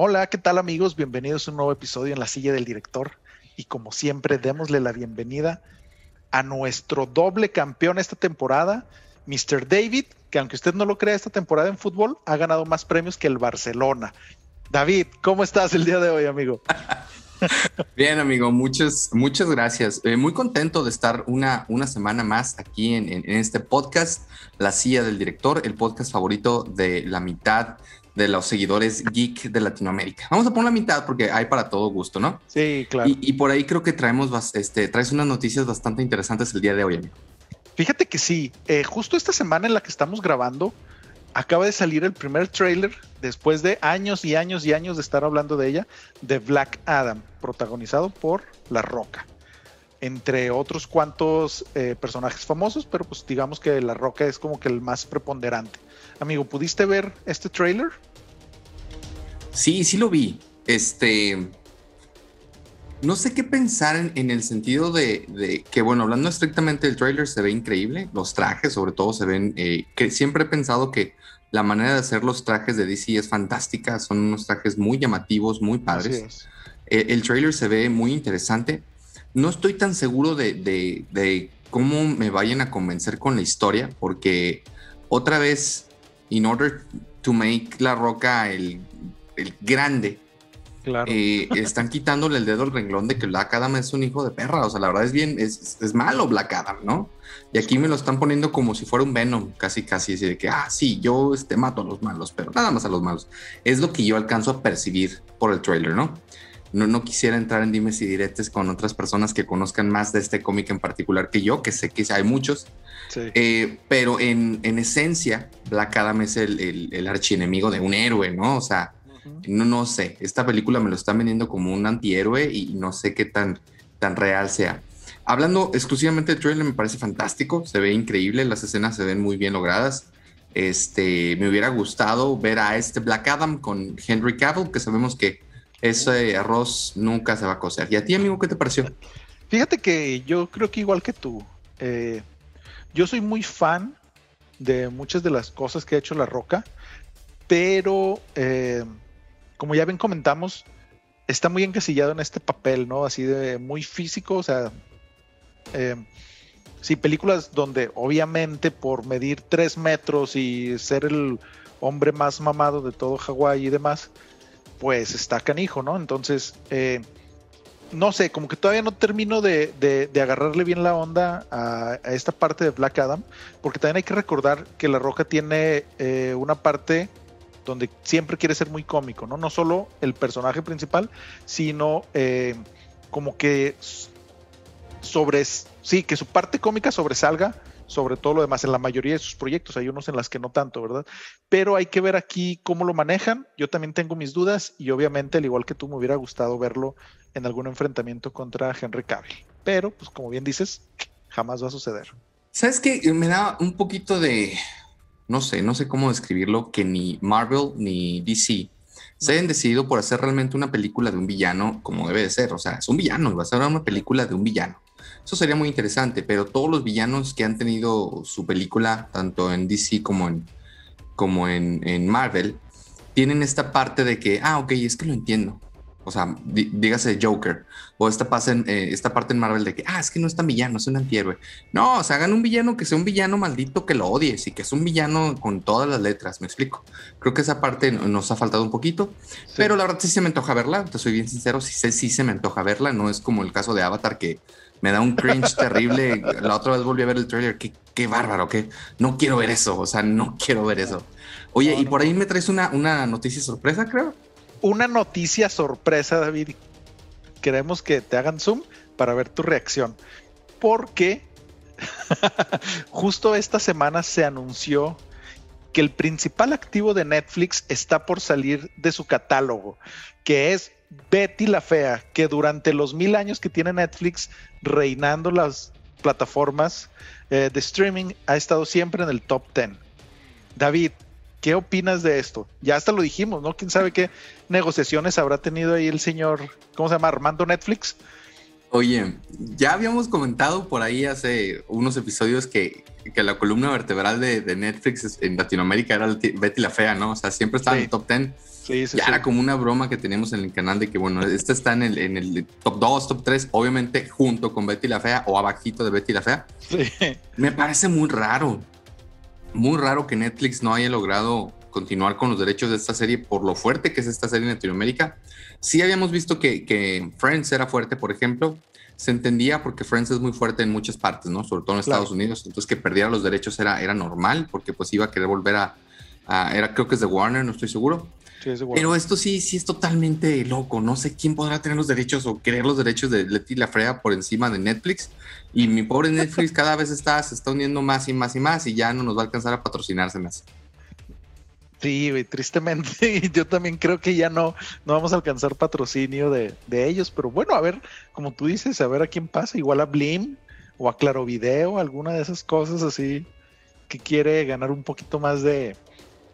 Hola, ¿qué tal amigos? Bienvenidos a un nuevo episodio en la silla del director. Y como siempre, démosle la bienvenida a nuestro doble campeón esta temporada, Mr. David, que aunque usted no lo crea, esta temporada en fútbol ha ganado más premios que el Barcelona. David, ¿cómo estás el día de hoy, amigo? Bien, amigo, muchas, muchas gracias. Eh, muy contento de estar una, una semana más aquí en, en, este podcast, La Silla del Director, el podcast favorito de la mitad de los seguidores geek de Latinoamérica. Vamos a poner la mitad porque hay para todo gusto, ¿no? Sí, claro. Y, por ahí creo que traemos, este, traes unas noticias bastante interesantes el día de hoy, amigo. Fíjate que sí, eh, justo esta semana en la que estamos grabando, acaba de salir el primer trailer después de años y años y años de estar hablando de ella, de Black Adam, protagonizado por La Roca. Entre otros cuantos eh, personajes famosos, pero pues digamos que La Roca es como que el más preponderante. Amigo, ¿pudiste ver este trailer? Sí, sí lo vi. Este. No sé qué pensar en, el sentido de, que, bueno, hablando estrictamente del trailer, se ve increíble. Los trajes, sobre todo, se ven. Eh, que siempre he pensado que la manera de hacer los trajes de DC es fantástica. Son unos trajes muy llamativos, muy padres. Eh, el trailer se ve muy interesante. No estoy tan seguro de, de, cómo me vayan a convencer con la historia, porque otra vez, in order to make La Roca el el grande, claro. Eh, están quitándole el dedo al renglón de que Black Adam es un hijo de perra. O sea, la verdad es bien, es, es malo Black Adam, ¿no? Y aquí me lo están poniendo como si fuera un Venom, casi, casi, así de que, ah, sí, yo este, mato a los malos, pero nada más a los malos. Es lo que yo alcanzo a percibir por el trailer, ¿no? No, no quisiera entrar en dimes y diretes con otras personas que conozcan más de este cómic en particular que yo, que sé que hay muchos. Eh, pero en, en, esencia, Black Adam es el, el, el archienemigo de un héroe, ¿no? O sea, no, no sé, esta película me lo están vendiendo como un antihéroe y no sé qué tan, tan real sea. Hablando exclusivamente del trailer, me parece fantástico, se ve increíble, las escenas se ven muy bien logradas. Este, me hubiera gustado ver a este Black Adam con Henry Cavill, que sabemos que ese arroz nunca se va a cocer. ¿Y a ti, amigo, qué te pareció? Fíjate que yo creo que igual que tú, eh, yo soy muy fan de muchas de las cosas que ha hecho La Roca, pero eh, como ya bien comentamos, está muy encasillado en este papel, ¿no? Así de muy físico, o sea, eh, sí, películas donde obviamente por medir tres metros y ser el hombre más mamado de todo Hawái y demás, pues está canijo, ¿no? Entonces, eh, no sé, como que todavía no termino de, agarrarle bien la onda a, esta parte de Black Adam, porque también hay que recordar que La Roca tiene eh, una parte donde siempre quiere ser muy cómico, ¿no? No solo el personaje principal, sino eh, como que sobre, sí, que su parte cómica sobresalga sobre todo lo demás en la mayoría de sus proyectos, hay unos en las que no tanto, ¿verdad? Pero hay que ver aquí cómo lo manejan, yo también tengo mis dudas y obviamente al igual que tú me hubiera gustado verlo en algún enfrentamiento contra Henry Cavill, pero pues como bien dices, jamás va a suceder. ¿Sabes qué? Me da un poquito de, no sé, no sé cómo describirlo, que ni Marvel ni DC se hayan decidido por hacer realmente una película de un villano como debe de ser. O sea, es un villano, va a ser una película de un villano. Eso sería muy interesante, pero todos los villanos que han tenido su película, tanto en DC como en, como en, en Marvel, tienen esta parte de que, ah, ok, es que lo entiendo. O sea, dígase Joker. O esta, eh, esta parte en Marvel de que, ah, es que no es tan villano, es un antihéroe. No, o sea, hagan un villano que sea un villano maldito que lo odies y que es un villano con todas las letras, me explico. Creo que esa parte nos ha faltado un poquito, pero la verdad sí se me antoja verla, te soy bien sincero, sí, sí se me antoja verla, no es como el caso de Avatar que me da un cringe terrible. La otra vez volví a ver el trailer, qué, qué bárbaro, que no quiero ver eso, o sea, no quiero ver eso. Oye, y por ahí me traes una, una noticia sorpresa, creo una noticia sorpresa, David. Queremos que te hagan zoom para ver tu reacción. Porque justo esta semana se anunció que el principal activo de Netflix está por salir de su catálogo, que es Betty la Fea, que durante los mil años que tiene Netflix reinando las plataformas eh, de streaming ha estado siempre en el top 10. David, ¿Qué opinas de esto? Ya hasta lo dijimos, ¿no? ¿Quién sabe qué negociaciones habrá tenido ahí el señor, ¿cómo se llama? Armando Netflix, Oye, ya habíamos comentado por ahí hace unos episodios que, la columna vertebral de, Netflix en Latinoamérica era Betty la Fea, ¿no? O sea, siempre estaba en el top 10. Sí, sí, ya era como una broma que teníamos en el canal de que, bueno, esta está en el, en el top 2, top 3, obviamente junto con Betty la Fea o abajito de Betty la Fea. Sí. Me parece muy raro, muy raro que Netflix no haya logrado continuar con los derechos de esta serie por lo fuerte que es esta serie en Latinoamérica. Sí habíamos visto que, que Friends era fuerte, por ejemplo. Se entendía porque Friends es muy fuerte en muchas partes, ¿no? Sobre todo en Estados Unidos. Entonces que perdiera los derechos era, era normal porque pues iba a querer volver a, era creo que es de Warner, no estoy seguro. Sí, es de Warner. Pero esto sí, sí es totalmente loco. No sé quién podrá tener los derechos o querer los derechos de Letty la Frea por encima de Netflix. Y mi pobre Netflix cada vez está, se está uniendo más y más y más y ya no nos va a alcanzar a patrocinarse más. Sí, tristemente, yo también creo que ya no, no vamos a alcanzar patrocinio de, ellos, pero bueno, a ver, como tú dices, a ver a quién pasa, igual a Blim o a Claro Video, alguna de esas cosas así que quiere ganar un poquito más de,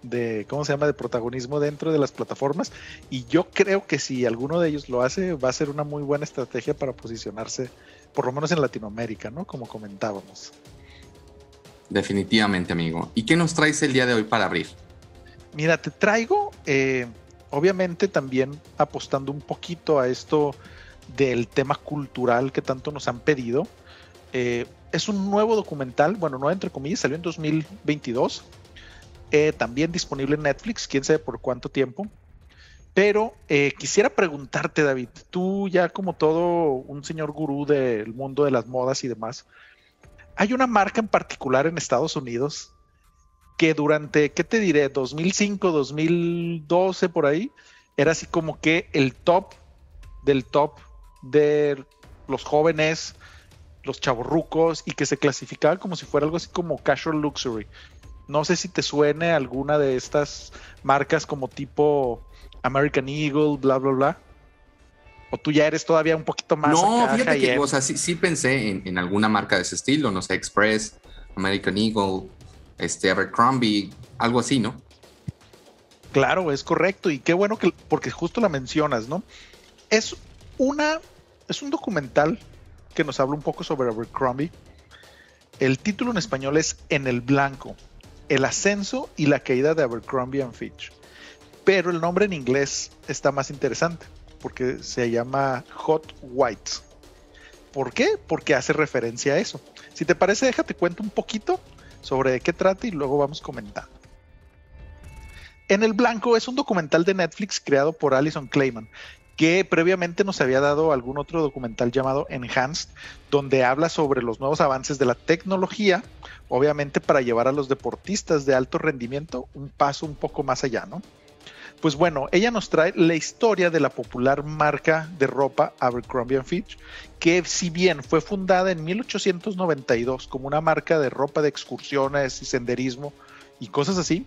de, ¿cómo se llama?, de protagonismo dentro de las plataformas. Y yo creo que si alguno de ellos lo hace, va a ser una muy buena estrategia para posicionarse, por lo menos en Latinoamérica, ¿no? Como comentábamos. Definitivamente, amigo. ¿Y qué nos traes el día de hoy para abrir? Mira, te traigo, eh, obviamente también apostando un poquito a esto del tema cultural que tanto nos han pedido. Eh, es un nuevo documental, bueno, no entre comillas, salió en 2022. Eh, también disponible en Netflix, quién sabe por cuánto tiempo. Pero quisiera preguntarte, David, tú ya como todo un señor gurú del mundo de las modas y demás, ¿hay una marca en particular en Estados Unidos que durante, ¿qué te diré? 2005, 2012 por ahí, era así como que el top del top de los jóvenes, los chavorrucos y que se clasificaba como si fuera algo así como casual luxury. No sé si te suene alguna de estas marcas como tipo American Eagle, bla, bla, bla. O tú ya eres todavía un poquito más. No, fíjate que, o sea, sí, sí pensé en, en, alguna marca de ese estilo, no sé, Express, American Eagle, este Abercrombie, algo así, ¿no? Claro, es correcto y qué bueno que porque justo la mencionas, ¿no? Es una es un documental que nos habla un poco sobre Abercrombie. El título en español es En el blanco, el ascenso y la caída de Abercrombie and Fitch. Pero el nombre en inglés está más interesante porque se llama Hot Whites. ¿Por qué? Porque hace referencia a eso. Si te parece, déjate cuento un poquito sobre de qué trata y luego vamos comentando. En el Blanco es un documental de Netflix creado por Alison Clayman, que previamente nos había dado algún otro documental llamado Enhanced, donde habla sobre los nuevos avances de la tecnología, obviamente para llevar a los deportistas de alto rendimiento un paso un poco más allá, ¿no? Pues bueno, ella nos trae la historia de la popular marca de ropa Abercrombie Fitch, que si bien fue fundada en 1892 como una marca de ropa de excursiones y senderismo y cosas así,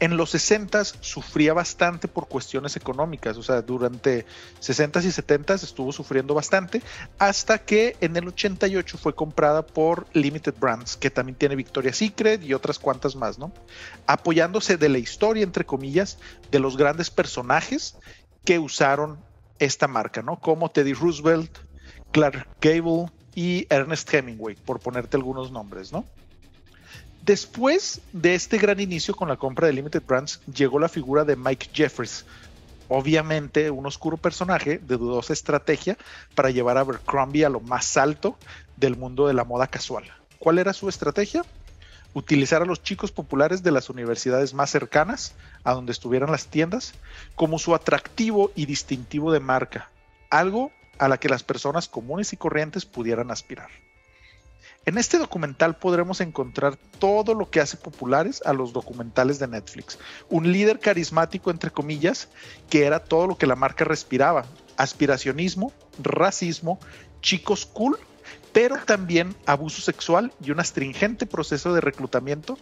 en los 60 sufría bastante por cuestiones económicas, o sea, durante 60 y 70 estuvo sufriendo bastante, hasta que en el 88 fue comprada por Limited Brands, que también tiene Victoria's Secret y otras cuantas más, ¿no? Apoyándose de la historia, entre comillas, de los grandes personajes que usaron esta marca, ¿no? Como Teddy Roosevelt, Clark Gable y Ernest Hemingway, por ponerte algunos nombres, ¿no? Después de este gran inicio con la compra de Limited Brands, llegó la figura de Mike Jeffries, obviamente un oscuro personaje de dudosa estrategia para llevar a Abercrombie a lo más alto del mundo de la moda casual. ¿Cuál era su estrategia? Utilizar a los chicos populares de las universidades más cercanas, a donde estuvieran las tiendas, como su atractivo y distintivo de marca, algo a la que las personas comunes y corrientes pudieran aspirar. En este documental podremos encontrar todo lo que hace populares a los documentales de Netflix. Un líder carismático, entre comillas, que era todo lo que la marca respiraba. Aspiracionismo, racismo, chicos cool, pero también abuso sexual y un astringente proceso de reclutamiento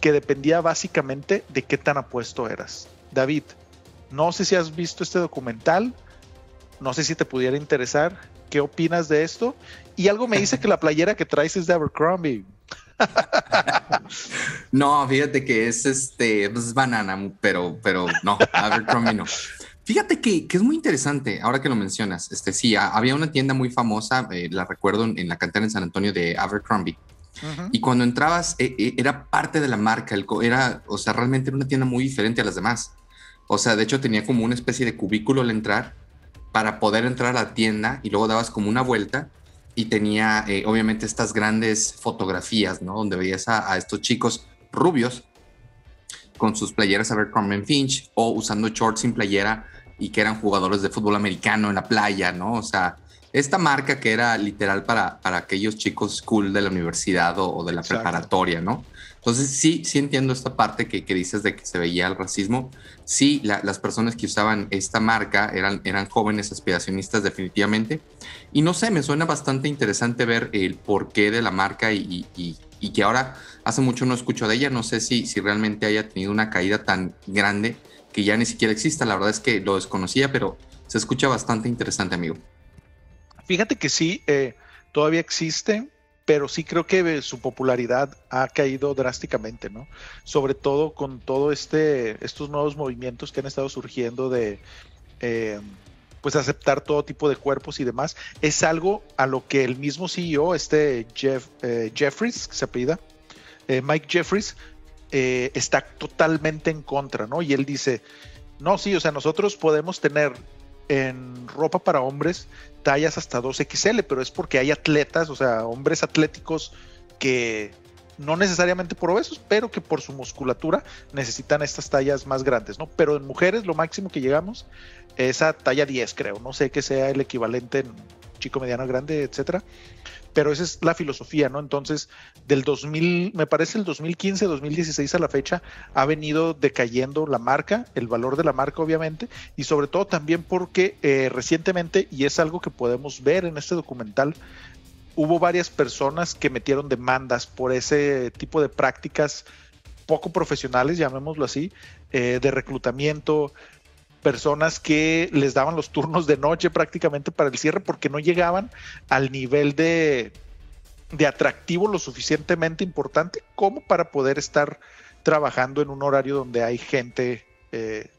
que dependía básicamente de qué tan apuesto eras. David, no sé si has visto este documental, no sé si te pudiera interesar. ¿Qué opinas de esto? Y algo me dice que la playera que traes es de Abercrombie. no, fíjate que es este, pues, banana, pero, pero no, Abercrombie no. Fíjate que, es muy interesante, ahora que lo mencionas. Este, sí, había una tienda muy famosa, eh, la recuerdo en, la cantera en San Antonio de Abercrombie. Y cuando entrabas, eh, era parte de la marca, el, era, o sea, realmente era una tienda muy diferente a las demás. O sea, de hecho tenía como una especie de cubículo al entrar para poder entrar a la tienda y luego dabas como una vuelta y tenía obviamente estas grandes fotografías, ¿no? Donde veías a, a estos chicos rubios con sus playeras Abercrombie Finch o usando shorts sin playera y que eran jugadores de fútbol americano en la playa, ¿no? O sea, esta marca que era literal para, para aquellos chicos cool de la universidad o, de la preparatoria, ¿no? Entonces sí, sí entiendo esta parte que, que dices de que se veía el racismo. Sí, las personas que usaban esta marca eran, eran jóvenes aspiracionistas definitivamente. Y no sé, me suena bastante interesante ver el porqué de la marca y, y, y que ahora hace mucho no escucho de ella. No sé si, si realmente haya tenido una caída tan grande que ya ni siquiera exista. La verdad es que lo desconocía, pero se escucha bastante interesante, amigo. Fíjate que sí, eh, todavía existe, pero sí creo que su popularidad ha caído drásticamente, ¿no? Sobre todo con todo este, estos nuevos movimientos que han estado surgiendo de eh, pues aceptar todo tipo de cuerpos y demás. Es algo a lo que el mismo CEO, este Jeff, eh, Jeffries, se apellida, Mike Jeffries, eh, está totalmente en contra, ¿no? Y él dice, no, sí, o sea, nosotros podemos tener en ropa para hombres tallas hasta 2XL, pero es porque hay atletas, o sea, hombres atléticos que no necesariamente por obesos, pero que por su musculatura necesitan estas tallas más grandes, ¿no? Pero en mujeres lo máximo que llegamos es a talla 10, creo, no sé qué sea el equivalente en chico, mediano, grande, etcétera pero esa es la filosofía, ¿no? Entonces, del 2000, me parece el 2015, 2016 a la fecha, ha venido decayendo la marca, el valor de la marca, obviamente, y sobre todo también porque eh, recientemente, y es algo que podemos ver en este documental, hubo varias personas que metieron demandas por ese tipo de prácticas poco profesionales, llamémoslo así, eh, de reclutamiento, personas que les daban los turnos de noche prácticamente para el cierre porque no llegaban al nivel de, de atractivo lo suficientemente importante como para poder estar trabajando en un horario donde hay gente, eh,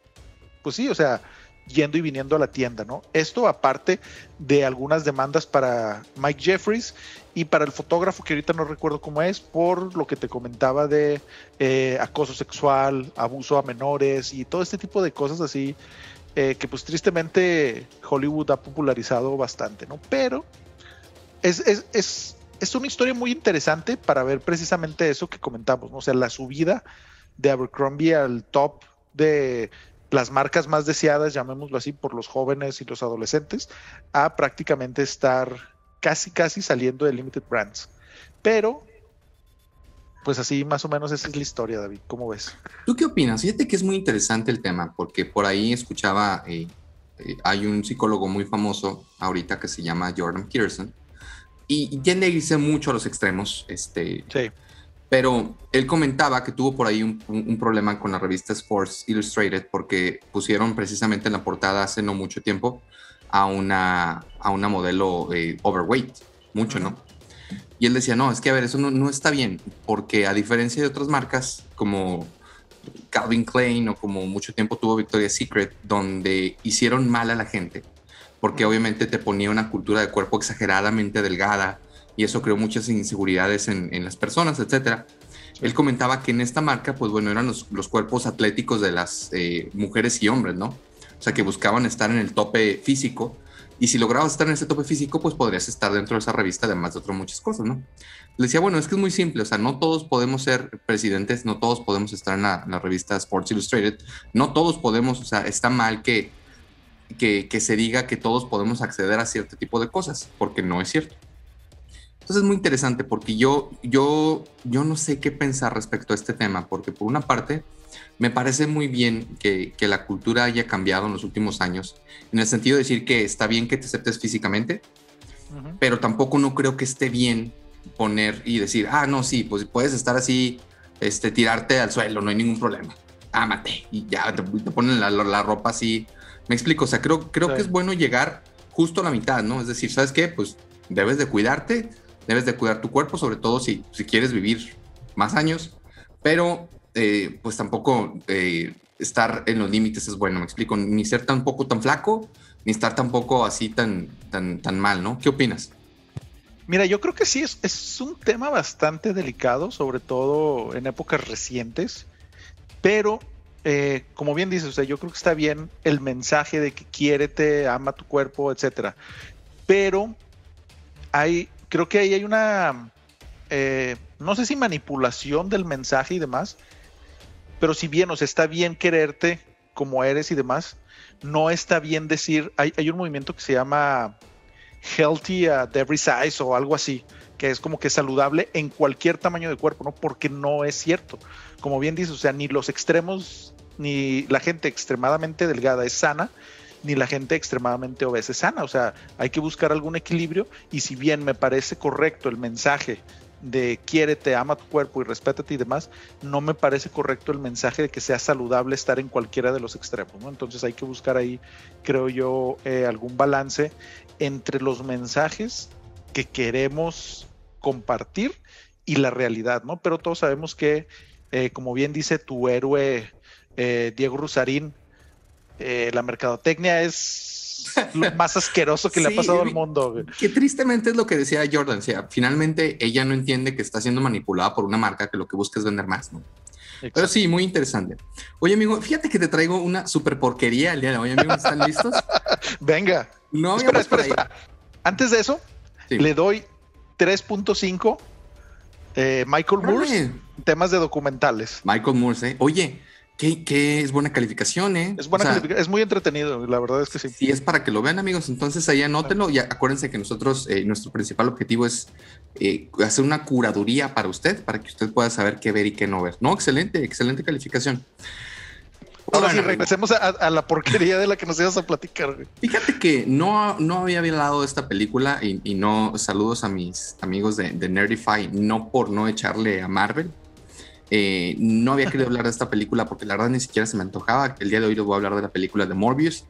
pues sí, o sea, yendo y viniendo a la tienda, ¿no? Esto aparte de algunas demandas para Mike Jeffries y para el fotógrafo, que ahorita no recuerdo cómo es, por lo que te comentaba de eh, acoso sexual, abuso a menores y todo este tipo de cosas así, eh, que pues tristemente Hollywood ha popularizado bastante, ¿no? Pero es, es, es, es una historia muy interesante para ver precisamente eso que comentamos, ¿no? O sea, la subida de Abercrombie al top de las marcas más deseadas, llamémoslo así, por los jóvenes y los adolescentes, a prácticamente estar casi, casi saliendo de Limited Brands. Pero, pues así más o menos esa es la historia, David. ¿Cómo ves? ¿Tú qué opinas? Fíjate que es muy interesante el tema, porque por ahí escuchaba, eh, eh, hay un psicólogo muy famoso ahorita que se llama Jordan Peterson, y, tiende a irse mucho a los extremos. Este, sí pero él comentaba que tuvo por ahí un, problema con la revista Sports Illustrated porque pusieron precisamente en la portada hace no mucho tiempo a una, a una modelo eh, overweight, mucho, ¿no? Y él decía, no, es que a ver, eso no, no, está bien, porque a diferencia de otras marcas como Calvin Klein o como mucho tiempo tuvo Victoria's Secret, donde hicieron mal a la gente, porque obviamente te ponía una cultura de cuerpo exageradamente delgada, y eso creó muchas inseguridades en, en las personas, etcétera. Él comentaba que en esta marca, pues bueno, eran los, los cuerpos atléticos de las eh, mujeres y hombres, ¿no? O sea, que buscaban estar en el tope físico. Y si lograbas estar en ese tope físico, pues podrías estar dentro de esa revista, además de otras muchas cosas, ¿no? Le decía, bueno, es que es muy simple, o sea, no todos podemos ser presidentes, no todos podemos estar en la, en la revista Sports Illustrated, no todos podemos, o sea, está mal que, que, que se diga que todos podemos acceder a cierto tipo de cosas, porque no es cierto. Entonces es muy interesante porque yo, yo, yo no sé qué pensar respecto a este tema, porque por una parte me parece muy bien que, que, la cultura haya cambiado en los últimos años, en el sentido de decir que está bien que te aceptes físicamente, pero tampoco no creo que esté bien poner y decir, ah, no, sí, pues puedes estar así, este, tirarte al suelo, no hay ningún problema, ámate, y ya te, ponen la, la, ropa así. Me explico, o sea, creo, creo que es bueno llegar justo a la mitad, ¿no? Es decir, ¿sabes qué? Pues debes de cuidarte, debes de cuidar tu cuerpo, sobre todo si, si quieres vivir más años, pero eh, pues tampoco eh, estar en los límites es bueno, me explico, ni ser tampoco tan flaco, ni estar tampoco así tan, tan, tan mal, ¿no? ¿Qué opinas? Mira, yo creo que sí, es, es un tema bastante delicado, sobre todo en épocas recientes, pero eh, como bien dices, o sea, yo creo que está bien el mensaje de que quiérete, ama tu cuerpo, etcétera. Pero hay, creo que ahí hay una, eh, no sé si manipulación del mensaje y demás, pero si bien, o sea, está bien quererte como eres y demás, no está bien decir, hay, hay un movimiento que se llama healthy at every size o algo así, que es como que saludable en cualquier tamaño de cuerpo, ¿no? Porque no es cierto. Como bien dices, o sea, ni los extremos, ni la gente extremadamente delgada es sana, ni la gente extremadamente obesa es sana. O sea, hay que buscar algún equilibrio y si bien me parece correcto el mensaje de quiérete, ama tu cuerpo y respétate y demás, no me parece correcto el mensaje de que sea saludable estar en cualquiera de los extremos, ¿no? Entonces hay que buscar ahí, creo yo, eh, algún balance entre los mensajes que queremos compartir y la realidad, ¿no? Pero todos sabemos que, eh, como bien dice tu héroe eh, Diego Rusarín, eh, la mercadotecnia es lo más asqueroso que le ha pasado al mundo. Que tristemente es lo que decía Jordan, o sea, finalmente ella no entiende que está siendo manipulada por una marca que lo que busca es vender más, ¿no? Pero sí, muy interesante. Oye, amigo, fíjate que te traigo una super porquería el día de hoy, amigos. ¿Están listos? Venga. No, espera, espera, espera. Antes de eso, le doy 3.5 eh, Michael Moore temas de documentales. Michael Moore, ¿eh? Oye, ¿Qué, es buena calificación, ¿eh? Es buena calificación, es muy entretenido, la verdad es que sí. Sí, es para que lo vean, amigos. Entonces ahí anótenlo y acuérdense que nosotros, eh, nuestro principal objetivo es eh, hacer una curaduría para usted, para que usted pueda saber qué ver y qué no ver. No, excelente, excelente calificación. Ahora sí, regresemos a, la porquería de la que nos ibas a platicar. Fíjate que no, no había hablado de esta película y, no saludos a mis amigos de, de Nerdify, no por no echarle a Marvel, eh, no había querido hablar de esta película porque la verdad ni siquiera se me antojaba. El día de hoy les voy a hablar de la película de Morbius.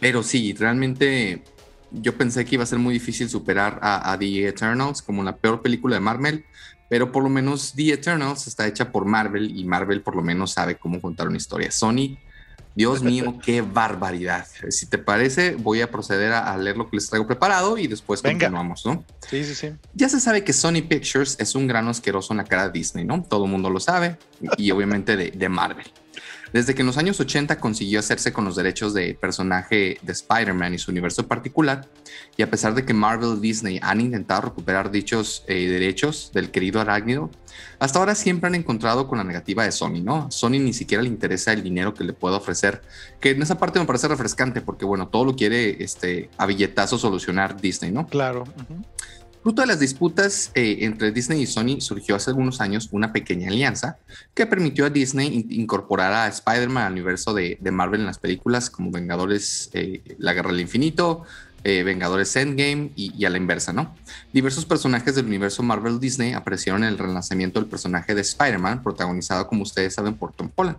Pero sí, realmente yo pensé que iba a ser muy difícil superar a, The Eternals como la peor película de Marvel. Pero por lo menos The Eternals está hecha por Marvel y Marvel por lo menos sabe cómo contar una historia. Sony Dios mío, qué barbaridad. Si te parece, voy a proceder a, leer lo que les traigo preparado y después continuamos, ¿no? Sí, sí, sí. Ya se sabe que Sony Pictures es un gran asqueroso en la cara de Disney, ¿no? Todo el mundo lo sabe y obviamente de Marvel. Desde que en los años 80 consiguió hacerse con los derechos de personaje de Spider-Man y su universo particular, y a pesar de que Marvel y Disney han intentado recuperar dichos eh, derechos del querido arácnido, hasta ahora siempre han encontrado con la negativa de Sony, ¿no? Sony ni siquiera le interesa el dinero que le pueda ofrecer, que en esa parte me parece refrescante porque, bueno, todo lo quiere este, a billetazo solucionar Disney, ¿no? Claro. Fruto de las disputas eh, entre Disney y Sony surgió hace algunos años una pequeña alianza que permitió a Disney incorporar a Spider-Man al universo de, Marvel en las películas como Vengadores, eh, La Guerra del Infinito, eh, Vengadores Endgame y, a la inversa, ¿no? Diversos personajes del universo Marvel Disney aparecieron en el relanzamiento del personaje de Spider-Man, protagonizado, como ustedes saben, por Tom Holland.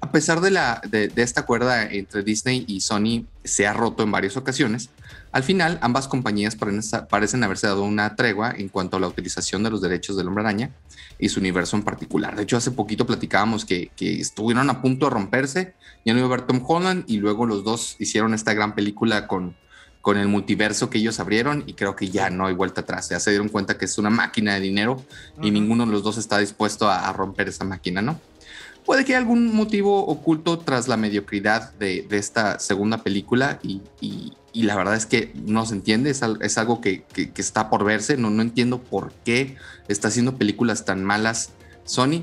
A pesar de, la, de, esta cuerda entre Disney y Sony se ha roto en varias ocasiones, al final ambas compañías parecen haberse dado una tregua en cuanto a la utilización de los derechos del hombre araña y su universo en particular. De hecho, hace poquito platicábamos que, estuvieron a punto de romperse, ya no iba a ver Tom Holland y luego los dos hicieron esta gran película con, con el multiverso que ellos abrieron y creo que ya no hay vuelta atrás. Ya se dieron cuenta que es una máquina de dinero y ninguno de los dos está dispuesto a romper esa máquina, ¿no? Puede que haya algún motivo oculto tras la mediocridad de, esta segunda película y, la verdad es que no se entiende, es, algo que, está por verse, no, no entiendo por qué está haciendo películas tan malas Sony.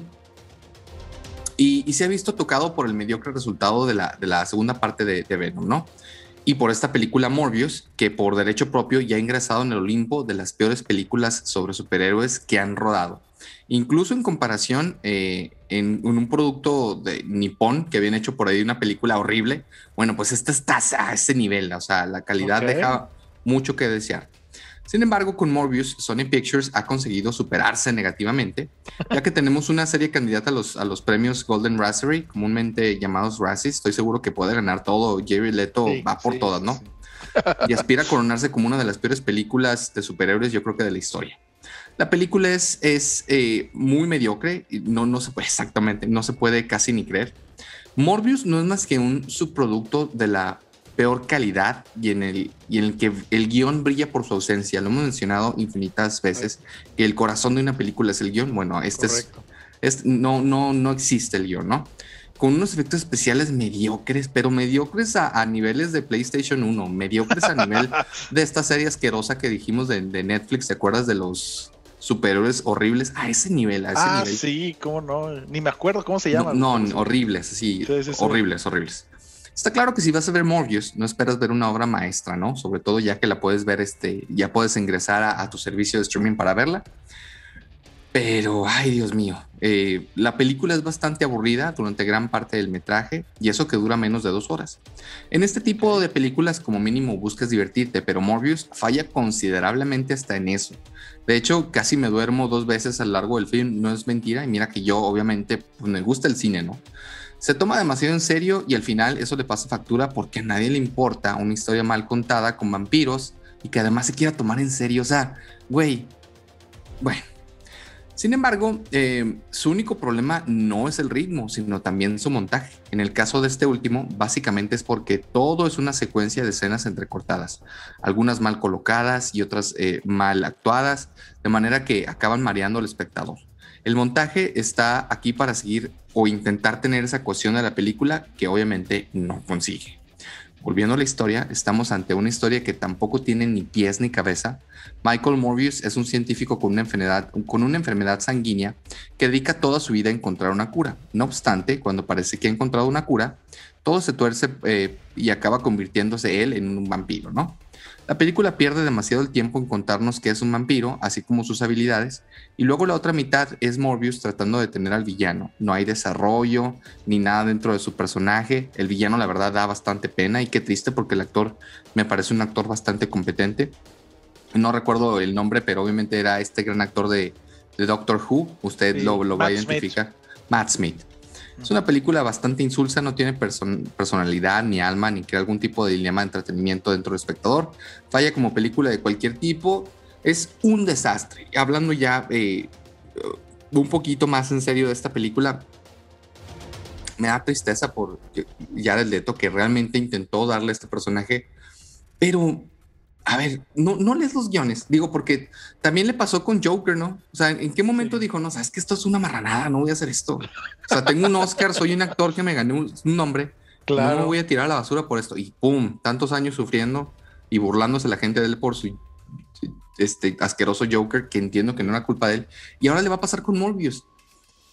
Y, se ha visto tocado por el mediocre resultado de la, segunda parte de, de Venom, ¿no? Y por esta película Morbius, que por derecho propio ya ha ingresado en el Olimpo de las peores películas sobre superhéroes que han rodado. Incluso en comparación eh, en, un producto de Nippon que habían hecho por ahí una película horrible, bueno, pues esta está a ese nivel, o sea, la calidad deja mucho que desear. Sin embargo, con Morbius, Sony Pictures ha conseguido superarse negativamente, ya que tenemos una serie candidata a los, a los premios Golden Raspberry, comúnmente llamados Razzies. Estoy seguro que puede ganar todo. Jerry Leto va por todas, ¿no? y aspira a coronarse como una de las peores películas de superhéroes, yo creo que de la historia. La película es, es eh, muy mediocre, no, no se puede exactamente, no se puede casi ni creer. Morbius no es más que un subproducto de la peor calidad y en el, y en el que el guion brilla por su ausencia. Lo hemos mencionado infinitas veces, que el corazón de una película es el guion. Bueno, este es, es, no, no, no existe el guion, ¿no? Con unos efectos especiales mediocres, pero mediocres a, niveles de PlayStation 1, mediocres a nivel de esta serie asquerosa que dijimos de, de Netflix, ¿te acuerdas de los superhéroes horribles a ese nivel, a ese ah, sí, cómo no, ni me acuerdo cómo se llama. No, horribles, sí, horribles, horribles. Está claro que si vas a ver Morbius, no esperas ver una obra maestra, ¿no? Sobre todo ya que la puedes ver, este, ya puedes ingresar a tu servicio de streaming para verla. Pero, ay Dios mío, eh, la película es bastante aburrida durante gran parte del metraje y eso que dura menos de dos horas. En este tipo de películas como mínimo buscas divertirte, pero Morbius falla considerablemente hasta en eso. De hecho, casi me duermo dos veces a lo largo del film, no es mentira, y mira que yo obviamente pues, me gusta el cine, ¿no? Se toma demasiado en serio y al final eso le pasa factura porque a nadie le importa una historia mal contada con vampiros y que además se quiera tomar en serio. O sea, güey, bueno sin embargo, eh, su único problema no es el ritmo, sino también su montaje. En el caso de este último, básicamente es porque todo es una secuencia de escenas entrecortadas, algunas mal colocadas y otras eh, mal actuadas, de manera que acaban mareando al espectador. El montaje está aquí para seguir o intentar tener esa cohesión de la película que obviamente no consigue. Volviendo a la historia, estamos ante una historia que tampoco tiene ni pies ni cabeza. Michael Morbius es un científico con una enfermedad, con una enfermedad sanguínea que dedica toda su vida a encontrar una cura. No obstante, cuando parece que ha encontrado una cura, todo se tuerce eh, y acaba convirtiéndose él en un vampiro, ¿no? La película pierde demasiado el tiempo en contarnos que es un vampiro, así como sus habilidades, y luego la otra mitad es Morbius tratando de detener al villano. No hay desarrollo ni nada dentro de su personaje. El villano, la verdad, da bastante pena y qué triste porque el actor me parece un actor bastante competente. No recuerdo el nombre, pero obviamente era este gran actor de, Doctor Who. Usted lo, va a identificar. Matt Smith. Es una película bastante insulsa, no tiene personalidad ni alma, ni crea algún tipo de dilema de entretenimiento dentro del espectador. Falla como película de cualquier tipo. Es un desastre. Hablando ya eh, un poquito más en serio de esta película, me da tristeza por Jared Leto, que realmente intentó darle a este personaje, pero a ver, no, no lees los guiones, digo, porque también le pasó con Joker, ¿no? O sea, ¿en qué momento dijo, no, sabes que esto es una marranada, no voy a hacer esto? O sea, tengo un Oscar, soy un actor que me gané un, nombre, claro. no me voy a tirar a la basura por esto. Y pum, tantos años sufriendo y burlándose la gente de él por su este asqueroso Joker, que entiendo que no era culpa de él. Y ahora le va a pasar con Morbius.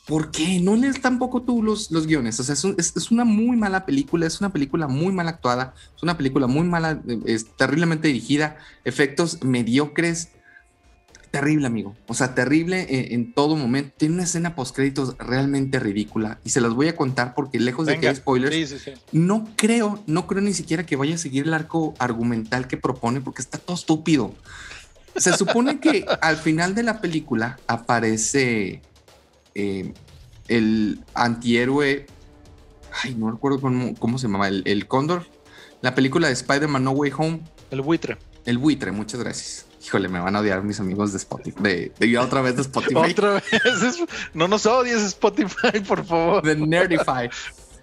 ¿Por qué? No lees tampoco tú los, los guiones. O sea, es, una muy mala película, es una película muy mal actuada, es una película muy mala, es terriblemente dirigida, efectos mediocres. Terrible, amigo. O sea, terrible en, todo momento. Tiene una escena post créditos realmente ridícula y se las voy a contar porque lejos de que hay spoilers, no creo, no creo ni siquiera que vaya a seguir el arco argumental que propone porque está todo estúpido. Se supone que al final de la película aparece eh, el antihéroe, ay, no recuerdo cómo, se llamaba, el, cóndor, la película de Spider-Man No Way Home. El buitre. El buitre, muchas gracias. Híjole, me van a odiar mis amigos de Spotify. De, de otra vez de Spotify. otra vez. No nos odies Spotify, por favor. De Nerdify.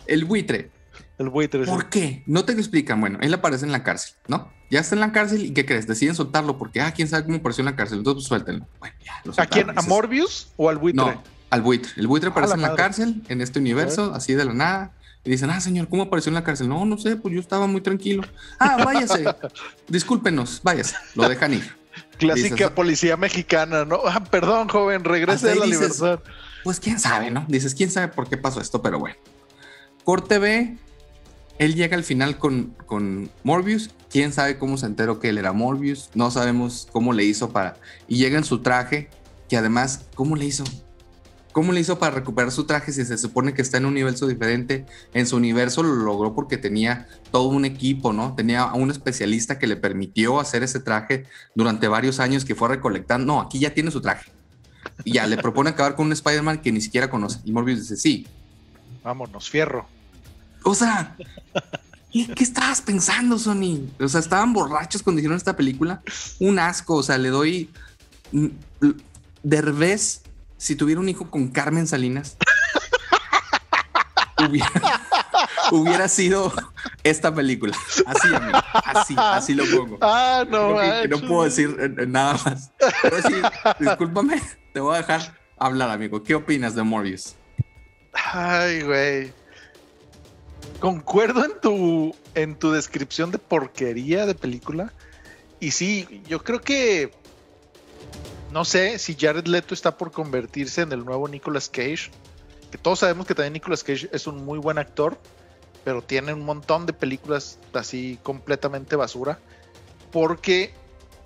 El buitre. El buitre. ¿Por qué? No te lo explican. Bueno, él aparece en la cárcel, ¿no? Ya está en la cárcel y ¿qué crees? Deciden soltarlo porque, ah, quién sabe cómo apareció en la cárcel. Entonces, pues, suéltenlo. Bueno, ya, ¿A quién? ¿A Morbius o al buitre? No, al buitre. El buitre aparece en la cárcel, en este universo, así de la nada. Y dicen, ah, señor, ¿cómo apareció en la cárcel? No, no sé, pues yo estaba muy tranquilo. Ah, váyase. Discúlpenos, váyase. Lo dejan ir. Clásica policía mexicana, ¿no? Ah, perdón, joven, regrese a la libertad. Pues quién sabe, ¿no? Dices, quién sabe por qué pasó esto, pero bueno. Corte B, él llega al final con, con Morbius. Quién sabe cómo se enteró que él era Morbius. No sabemos cómo le hizo para. Y llega en su traje, que además, ¿cómo le hizo? ¿Cómo le hizo para recuperar su traje si se supone que está en un universo diferente? En su universo lo logró porque tenía todo un equipo, ¿no? Tenía a un especialista que le permitió hacer ese traje durante varios años que fue recolectando. No, aquí ya tiene su traje. Y ya le propone acabar con un Spider-Man que ni siquiera conoce. Y Morbius dice, sí. Vámonos, fierro. O sea, ¿qué, estabas pensando, Sony? O sea, estaban borrachos cuando hicieron esta película. Un asco, o sea, le doy Derbez, si tuviera un hijo con Carmen Salinas, hubiera, sido esta película. Así, amigo. Así, así lo pongo. Ah, no, no puedo decir nada más. Pero sí, discúlpame, te voy a dejar hablar, amigo. ¿Qué opinas de Morbius? Ay, güey. Concuerdo en tu, en tu descripción de porquería de película. Y sí, yo creo que. No sé si Jared Leto está por convertirse en el nuevo Nicolas Cage. Que todos sabemos que también Nicolas Cage es un muy buen actor. Pero tiene un montón de películas así completamente basura. Porque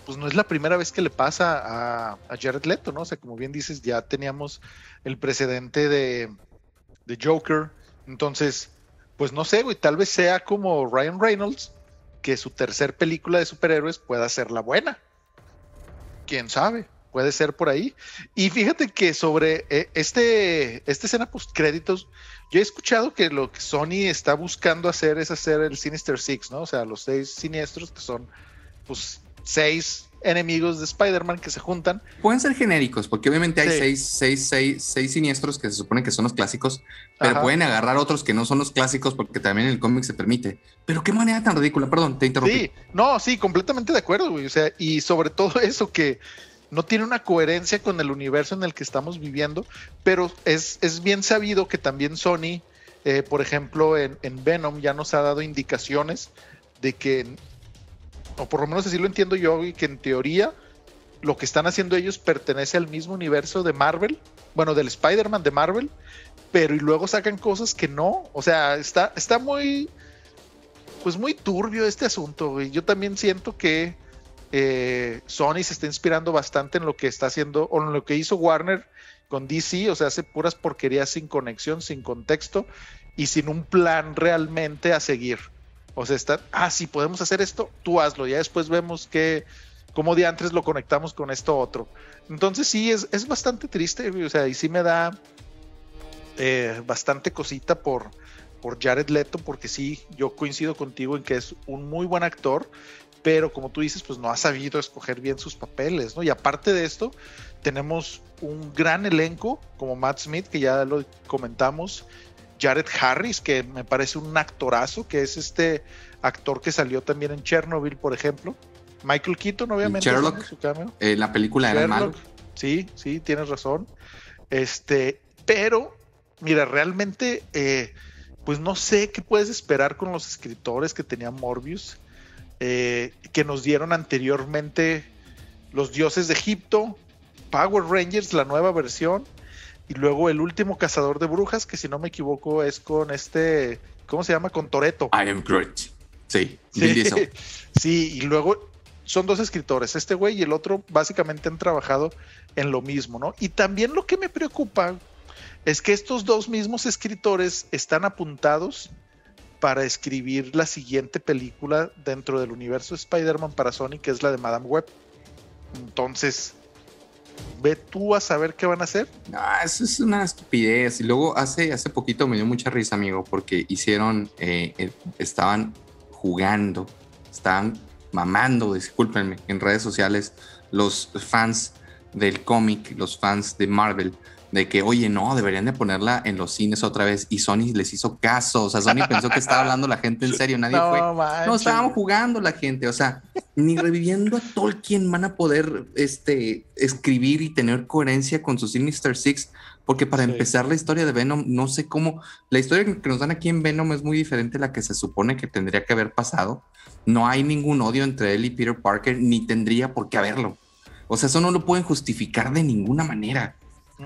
pues no es la primera vez que le pasa a, Jared Leto, ¿no? O sea, como bien dices, ya teníamos el precedente de, de Joker. Entonces, pues no sé, güey, tal vez sea como Ryan Reynolds, que su tercer película de superhéroes pueda ser la buena. Quién sabe, puede ser por ahí. Y fíjate que sobre eh, este, esta escena post créditos, yo he escuchado que lo que Sony está buscando hacer es hacer el Sinister Six, ¿no? O sea, los seis siniestros que son, pues, seis enemigos de Spider-Man que se juntan. Pueden ser genéricos, porque obviamente hay seis, seis, seis, seis, siniestros que se supone que son los clásicos, pero pueden agarrar otros que no son los clásicos porque también el cómic se permite. Pero qué manera tan ridícula, perdón, te interrumpí. Sí, no, sí, completamente de acuerdo, güey. O sea, y sobre todo eso que no tiene una coherencia con el universo en el que estamos viviendo, pero es, es bien sabido que también Sony, eh, por ejemplo, en, en Venom ya nos ha dado indicaciones de que o por lo menos así lo entiendo yo, y que en teoría lo que están haciendo ellos pertenece al mismo universo de Marvel, bueno, del Spider-Man de Marvel, pero y luego sacan cosas que no, o sea, está, está muy, pues muy turbio este asunto, y yo también siento que eh, Sony se está inspirando bastante en lo que está haciendo, o en lo que hizo Warner con DC, o sea, hace puras porquerías sin conexión, sin contexto y sin un plan realmente a seguir. O sea, está, ah, sí, podemos hacer esto, tú hazlo, ya después vemos que, cómo de antes lo conectamos con esto otro. Entonces sí, es, es bastante triste, o sea, y sí me da eh, bastante cosita por, por Jared Leto, porque sí, yo coincido contigo en que es un muy buen actor, pero como tú dices, pues no ha sabido escoger bien sus papeles, ¿no? Y aparte de esto, tenemos un gran elenco como Matt Smith, que ya lo comentamos, Jared Harris, que me parece un actorazo, que es este actor que salió también en Chernobyl, por ejemplo. Michael Keaton, obviamente. Sherlock, su. Eh, la película era malo. Sí, sí, tienes razón. Este, pero, mira, realmente, eh, pues no sé qué puedes esperar con los escritores que tenía Morbius, eh, que nos dieron anteriormente Los Dioses de Egipto, Power Rangers, la nueva versión, y luego el último cazador de brujas, que si no me equivoco es con este, ¿cómo se llama? Con Toreto. I am Groot. Sí, sí, sí, y luego son dos escritores, este güey y el otro básicamente han trabajado en lo mismo, ¿no? Y también lo que me preocupa es que estos dos mismos escritores están apuntados para escribir la siguiente película dentro del universo Spider-Man para Sony, que es la de Madame Web. Entonces, ve tú a saber qué van a hacer. Ah, eso es una estupidez. Y luego hace, hace poquito me dio mucha risa, amigo, porque hicieron, eh, eh, estaban jugando, estaban mamando, discúlpenme, en redes sociales los fans del cómic, los fans de Marvel, de que, oye, no, deberían de ponerla en los cines otra vez. Y Sony les hizo caso. O sea, Sony pensó que estaba hablando la gente en serio. Nadie fue. No, estaban jugando la gente. O sea, ni reviviendo a Tolkien van a poder este, escribir y tener coherencia con su Sinister Six. Porque para empezar la historia de Venom, no sé cómo. La historia que nos dan aquí en Venom es muy diferente a la que se supone que tendría que haber pasado. No hay ningún odio entre él y Peter Parker, ni tendría por qué haberlo. O sea, eso no lo pueden justificar de ninguna manera.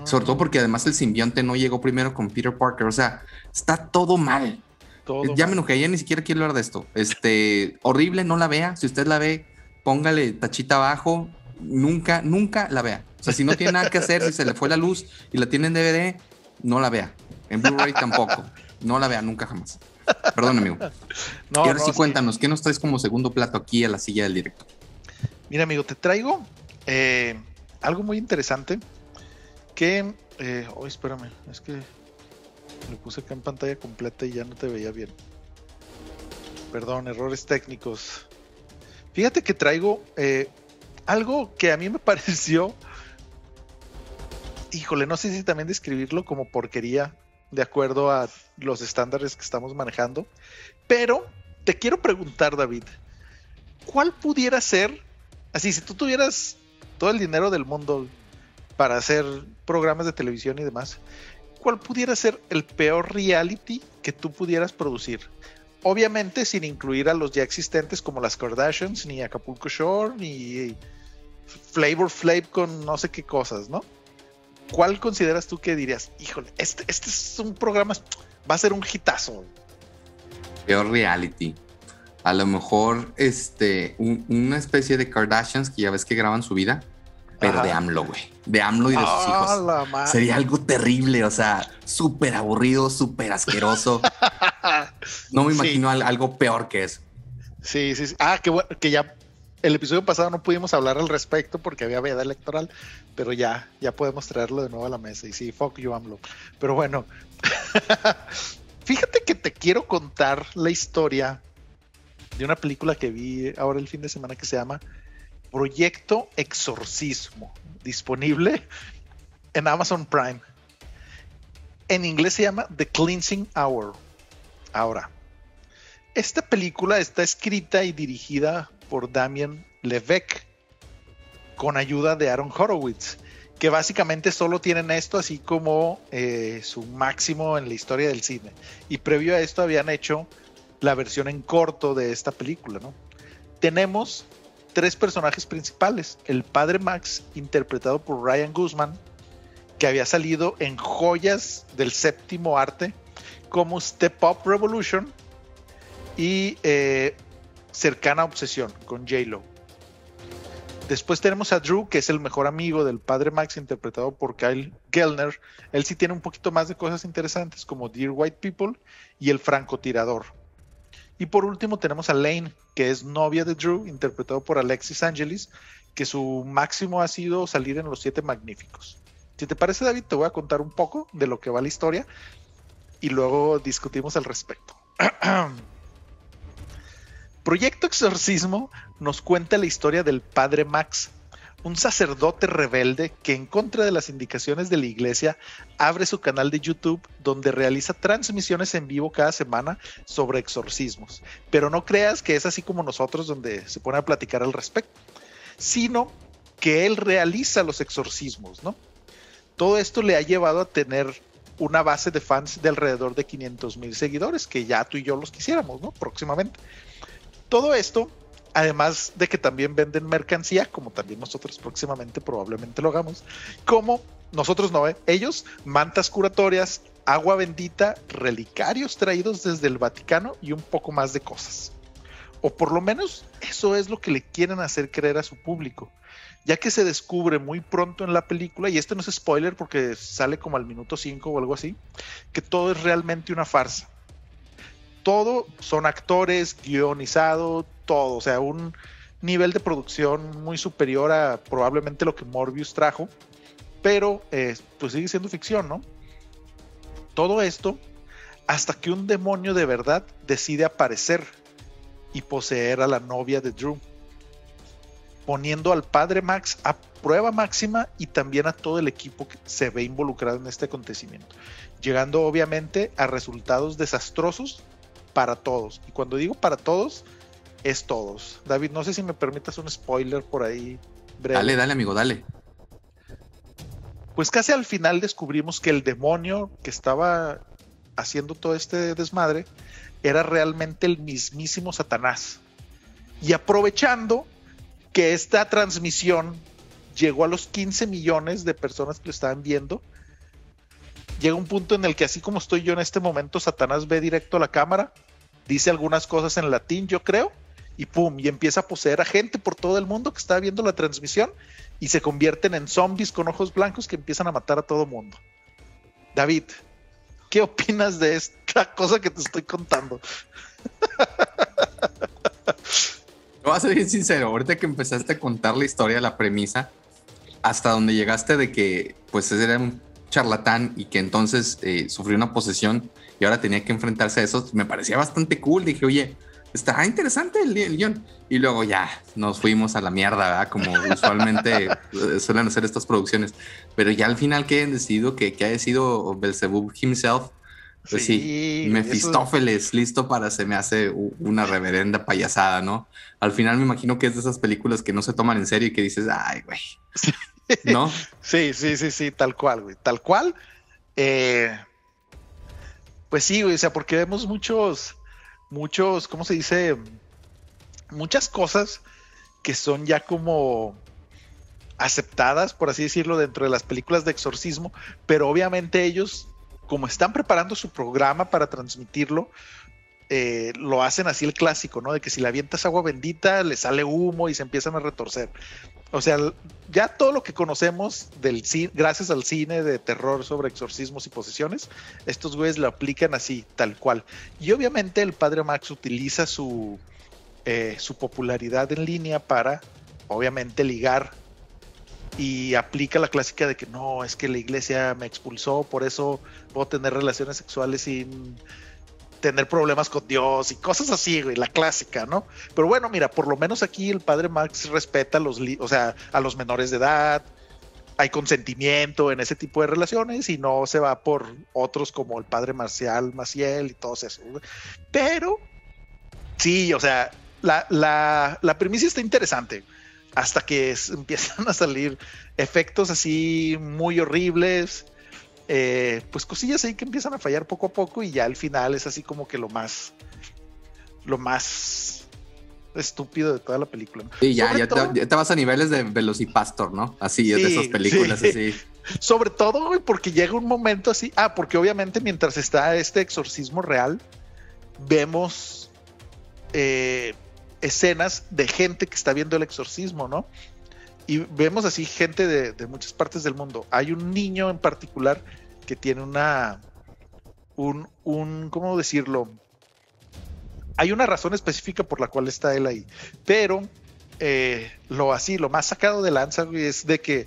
Sobre todo porque además el simbionte no llegó primero con Peter Parker. O sea, está todo mal. ya me enojé, ya ni siquiera quiero hablar de esto. Este, horrible, no la vea. Si usted la ve, póngale tachita abajo. Nunca, nunca la vea. O sea, si no tiene nada que hacer, si se le fue la luz y la tiene en DVD, no la vea. En Blu-ray tampoco. No la vea nunca jamás. Perdón, amigo. No, y ahora sí, cuéntanos, ¿qué nos traes como segundo plato aquí a la silla del directo? Mira, amigo, te traigo eh, algo muy interesante que, eh, oh, espérame, es que le puse acá en pantalla completa y ya no te veía bien. Perdón, errores técnicos. Fíjate que traigo eh, algo que a mí me pareció híjole, no sé si también describirlo como porquería de acuerdo a los estándares que estamos manejando, pero te quiero preguntar, David, ¿cuál pudiera ser, así, si tú tuvieras todo el dinero del mundo para hacer programas de televisión y demás, ¿cuál pudiera ser el peor reality que tú pudieras producir? Obviamente sin incluir a los ya existentes como las Kardashians, ni Acapulco Shore, ni Flavor Flav con no sé qué cosas, ¿no? ¿Cuál consideras tú que dirías, híjole, este, este es un programa, va a ser un hitazo? Peor reality. A lo mejor este, una especie de Kardashians que ya ves que graban su vida, pero de AMLO, güey. De AMLO y de sus ah, hijos. Sería algo terrible, o sea, súper aburrido, súper asqueroso. no me imagino algo peor que eso. Sí, sí, sí. Ah, que, que ya el episodio pasado no pudimos hablar al respecto porque había veda electoral, pero ya, ya podemos traerlo de nuevo a la mesa. Y sí, fuck you, AMLO. Pero bueno, fíjate que te quiero contar la historia de una película que vi ahora el fin de semana que se llama Proyecto Exorcismo, disponible en Amazon Prime. En inglés se llama The Cleansing Hour. Ahora, esta película está escrita y dirigida por Damien Levesque con ayuda de Aaron Horowitz, que básicamente solo tienen esto así como eh, su máximo en la historia del cine. Y previo a esto habían hecho la versión en corto de esta película, ¿no? Tenemos tres personajes principales. El padre Max, interpretado por Ryan Guzman, que había salido en joyas del séptimo arte, como Step Up Revolution y eh, cercana obsesión con J-Lo. Después tenemos a Drew, que es el mejor amigo del padre Max, interpretado por Kyle Gellner. Él sí tiene un poquito más de cosas interesantes, como Dear White People y El francotirador. Y por último tenemos a Lane, que es novia de Drew, interpretado por Alexis Angelis, que su máximo ha sido salir en Los Siete Magníficos. Si te parece, David, te voy a contar un poco de lo que va la historia y luego discutimos al respecto. Proyecto Exorcismo nos cuenta la historia del padre Max, un sacerdote rebelde que en contra de las indicaciones de la iglesia abre su canal de YouTube donde realiza transmisiones en vivo cada semana sobre exorcismos. Pero no creas que es así como nosotros donde se pone a platicar al respecto, sino que él realiza los exorcismos, ¿no? Todo esto le ha llevado a tener una base de fans de alrededor de 500 mil seguidores, que ya tú y yo los quisiéramos, ¿no? Próximamente. Todo esto, además de que también venden mercancía, como también nosotros próximamente probablemente lo hagamos, como nosotros no, ¿eh? ellos, mantas curatorias, agua bendita, relicarios traídos desde el Vaticano y un poco más de cosas. O por lo menos eso es lo que le quieren hacer creer a su público, ya que se descubre muy pronto en la película, y esto no es spoiler porque sale como al minuto 5 o algo así, que todo es realmente una farsa todo son actores, guionizado, todo, o sea, un nivel de producción muy superior a probablemente lo que Morbius trajo, pero eh, pues sigue siendo ficción, ¿no? Todo esto hasta que un demonio de verdad decide aparecer y poseer a la novia de Drew, poniendo al padre Max a prueba máxima y también a todo el equipo que se ve involucrado en este acontecimiento, llegando obviamente a resultados desastrosos para todos. Y cuando digo para todos, es todos. David, no sé si me permitas un spoiler por ahí. Dale, dale, amigo, dale. Pues casi al final descubrimos que el demonio que estaba haciendo todo este desmadre era realmente el mismísimo Satanás. Y aprovechando que esta transmisión llegó a los 15 millones de personas que lo estaban viendo, llega un punto en el que así como estoy yo en este momento, Satanás ve directo a la cámara, dice algunas cosas en latín, yo creo, y pum, y empieza a poseer a gente por todo el mundo que está viendo la transmisión y se convierten en zombies con ojos blancos que empiezan a matar a todo mundo. David, ¿qué opinas de esta cosa que te estoy contando? Voy a ser bien sincero, ahorita que empezaste a contar la historia, la premisa, hasta donde llegaste de que pues era un charlatán y que entonces eh, sufrió una posesión y ahora tenía que enfrentarse a eso, me parecía bastante cool. Dije, oye, está interesante el, guion. Y luego ya nos fuimos a la mierda, ¿verdad? Como usualmente eh, suelen hacer estas producciones. Pero ya al final que han decidido que, que haya sido Belzebub himself, pues sí, Mefistófeles, listo para se me hace una reverenda payasada, ¿no? Al final me imagino que es de esas películas que no se toman en serio y que dices, ay, güey. ¿No? Sí, sí, sí, sí, tal cual, güey. Tal cual. Eh, pues sí, o sea, porque vemos muchos, muchos, ¿cómo se dice? Muchas cosas que son ya como aceptadas, por así decirlo, dentro de las películas de exorcismo, pero obviamente ellos, como están preparando su programa para transmitirlo, eh, lo hacen así el clásico, ¿no? De que si le avientas agua bendita, le sale humo y se empiezan a retorcer. O sea, ya todo lo que conocemos del cine, gracias al cine de terror sobre exorcismos y posesiones, estos güeyes lo aplican así, tal cual. Y obviamente el padre Max utiliza su, eh, su popularidad en línea para, obviamente, ligar y aplica la clásica de que no, es que la iglesia me expulsó, por eso puedo tener relaciones sexuales sin tener problemas con Dios y cosas así, güey, la clásica, ¿no? Pero bueno, mira, por lo menos aquí el padre Max respeta a los, o sea, a los menores de edad, hay consentimiento en ese tipo de relaciones y no se va por otros como el padre Marcial Maciel y todo eso. Pero sí, o sea, la, la, la está interesante hasta que empiezan a salir efectos así muy horribles eh, pues cosillas ahí que empiezan a fallar poco a poco y ya al final es así como que lo más, lo más estúpido de toda la película. Sí, ya, ya, te, vas a niveles de Velocipastor, ¿no? Así, de esas películas así. Sobre todo, porque llega un momento así, ah, porque obviamente mientras está este exorcismo real, vemos eh, escenas de gente que está viendo el exorcismo, ¿no? Y vemos así gente de, muchas partes del mundo. Hay un niño en particular que tiene una, un, un, ¿cómo decirlo? Hay una razón específica por la cual está él ahí, pero eh, lo así, lo más sacado de lanza es de que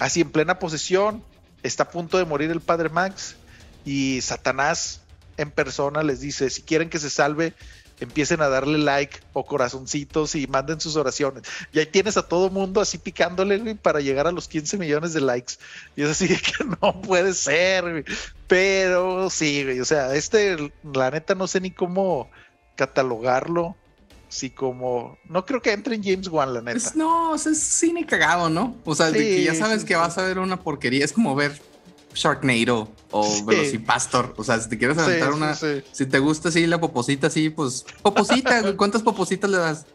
así en plena posesión está a punto de morir el padre Max y Satanás en persona les dice, si quieren que se salve, empiecen a darle like o corazoncitos y manden sus oraciones. Y ahí tienes a todo mundo así picándole para llegar a los 15 millones de likes. Y es así que no puede ser, pero sí, o sea, este, la neta no sé ni cómo catalogarlo. Sí, como no creo que entre en James Wan, la neta. no, es cine cagado, ¿no? O sea, de que ya sabes que vas a ver una porquería, es como ver Sharknado o Velocipastor. O sea, si te quieres aventar una. si te gusta así la poposita, sí, pues. Poposita, ¿cuántas popositas le das?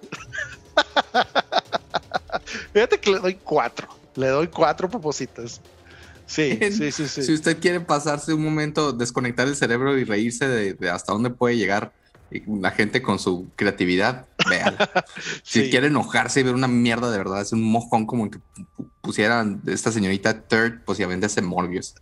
Fíjate que le doy cuatro. Le doy cuatro popositas. Sí, sí, sí, sí. Si usted quiere pasarse un momento, desconectar el cerebro y reírse de hasta dónde puede llegar la gente con su creatividad, vean. Si quiere enojarse y ver una mierda de verdad, es un mojón como que pusieran esta señorita Third, pues ya vende ese Morbius.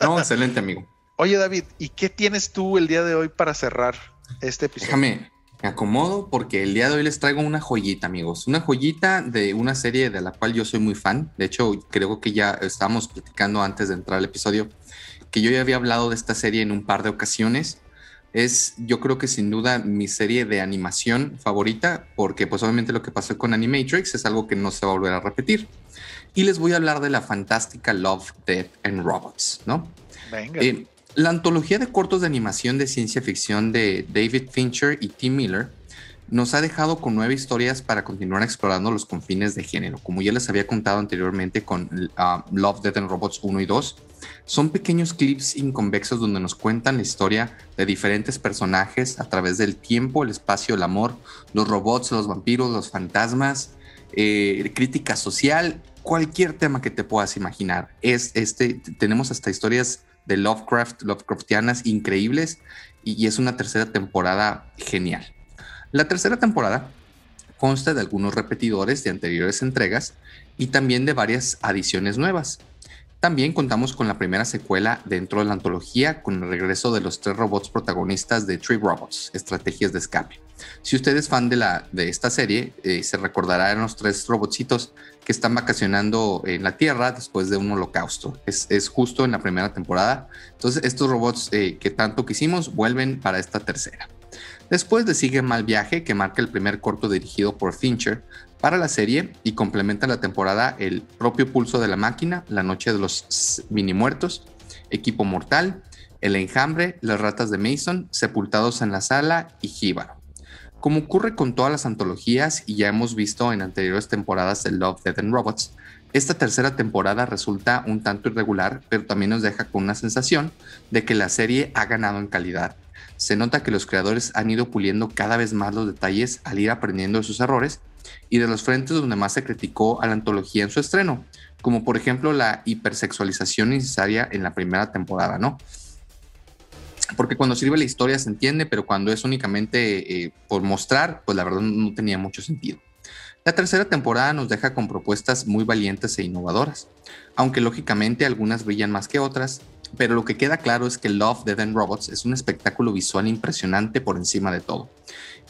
No, excelente, amigo. Oye, David, ¿y qué tienes tú el día de hoy para cerrar este episodio? Déjame, me acomodo porque el día de hoy les traigo una joyita, amigos. Una joyita de una serie de la cual yo soy muy fan. De hecho, creo que ya estábamos platicando antes de entrar al episodio que yo ya había hablado de esta serie en un par de ocasiones es yo creo que sin duda mi serie de animación favorita, porque pues obviamente lo que pasó con Animatrix es algo que no se va a volver a repetir. Y les voy a hablar de la fantástica Love, Death and Robots, ¿no? Venga. Eh, la antología de cortos de animación de ciencia ficción de David Fincher y Tim Miller nos ha dejado con nueve historias para continuar explorando los confines de género. Como ya les había contado anteriormente con ah, Love, Death and Robots 1 y 2, son pequeños clips inconvexos donde nos cuentan la historia de diferentes personajes a través del tiempo, el espacio, el amor, los robots, los vampiros, los fantasmas, eh, crítica social, cualquier tema que te puedas imaginar. Es este, tenemos hasta historias de Lovecraft, Lovecraftianas increíbles y es una tercera temporada genial. La tercera temporada consta de algunos repetidores de anteriores entregas y también de varias adiciones nuevas. También contamos con la primera secuela dentro de la antología con el regreso de los tres robots protagonistas de Tree Robots, Estrategias de Escape. Si usted es fan de, la, de esta serie, eh, se recordará en los tres robotcitos que están vacacionando en la Tierra después de un holocausto. Es, justo en la primera temporada. Entonces, estos robots eh, que tanto quisimos vuelven para esta tercera. Después le sigue Mal Viaje, que marca el primer corto dirigido por Fincher para la serie y complementa la temporada El propio pulso de la máquina, La noche de los mini muertos, Equipo mortal, El enjambre, Las ratas de Mason, Sepultados en la sala y Jíbaro. Como ocurre con todas las antologías y ya hemos visto en anteriores temporadas de Love, Death and Robots, esta tercera temporada resulta un tanto irregular, pero también nos deja con una sensación de que la serie ha ganado en calidad. Se nota que los creadores han ido puliendo cada vez más los detalles al ir aprendiendo de sus errores y de los frentes donde más se criticó a la antología en su estreno, como por ejemplo la hipersexualización necesaria en la primera temporada, ¿no? porque cuando sirve la historia se entiende, pero cuando es únicamente eh, por mostrar, pues la verdad no tenía mucho sentido. La tercera temporada nos deja con propuestas muy valientes e innovadoras, aunque lógicamente algunas brillan más que otras, pero lo que queda claro es que Love, Dead and Robots es un espectáculo visual impresionante por encima de todo.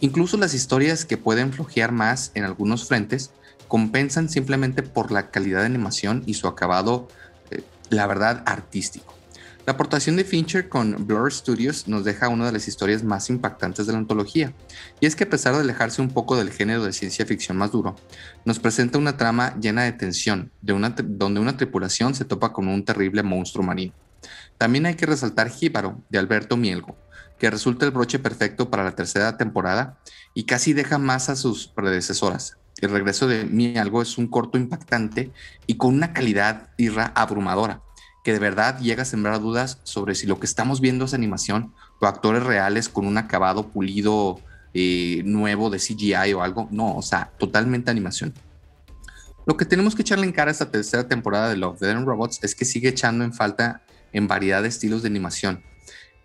Incluso las historias que pueden flojear más en algunos frentes compensan simplemente por la calidad de animación y su acabado, eh, la verdad, artístico. La aportación de Fincher con Blur Studios nos deja una de las historias más impactantes de la antología, y es que a pesar de alejarse un poco del género de ciencia ficción más duro, nos presenta una trama llena de tensión, de una, donde una tripulación se topa con un terrible monstruo marino. También hay que resaltar Jíbaro, de Alberto Mielgo, que resulta el broche perfecto para la tercera temporada y casi deja más a sus predecesoras. El regreso de Mielgo es un corto impactante y con una calidad irra abrumadora que de verdad llega a sembrar dudas sobre si lo que estamos viendo es animación o actores reales con un acabado pulido eh, nuevo de CGI o algo. No, o sea, totalmente animación. Lo que tenemos que echarle en cara a esta tercera temporada de Love, Dead and Robots es que sigue echando en falta en variedad de estilos de animación.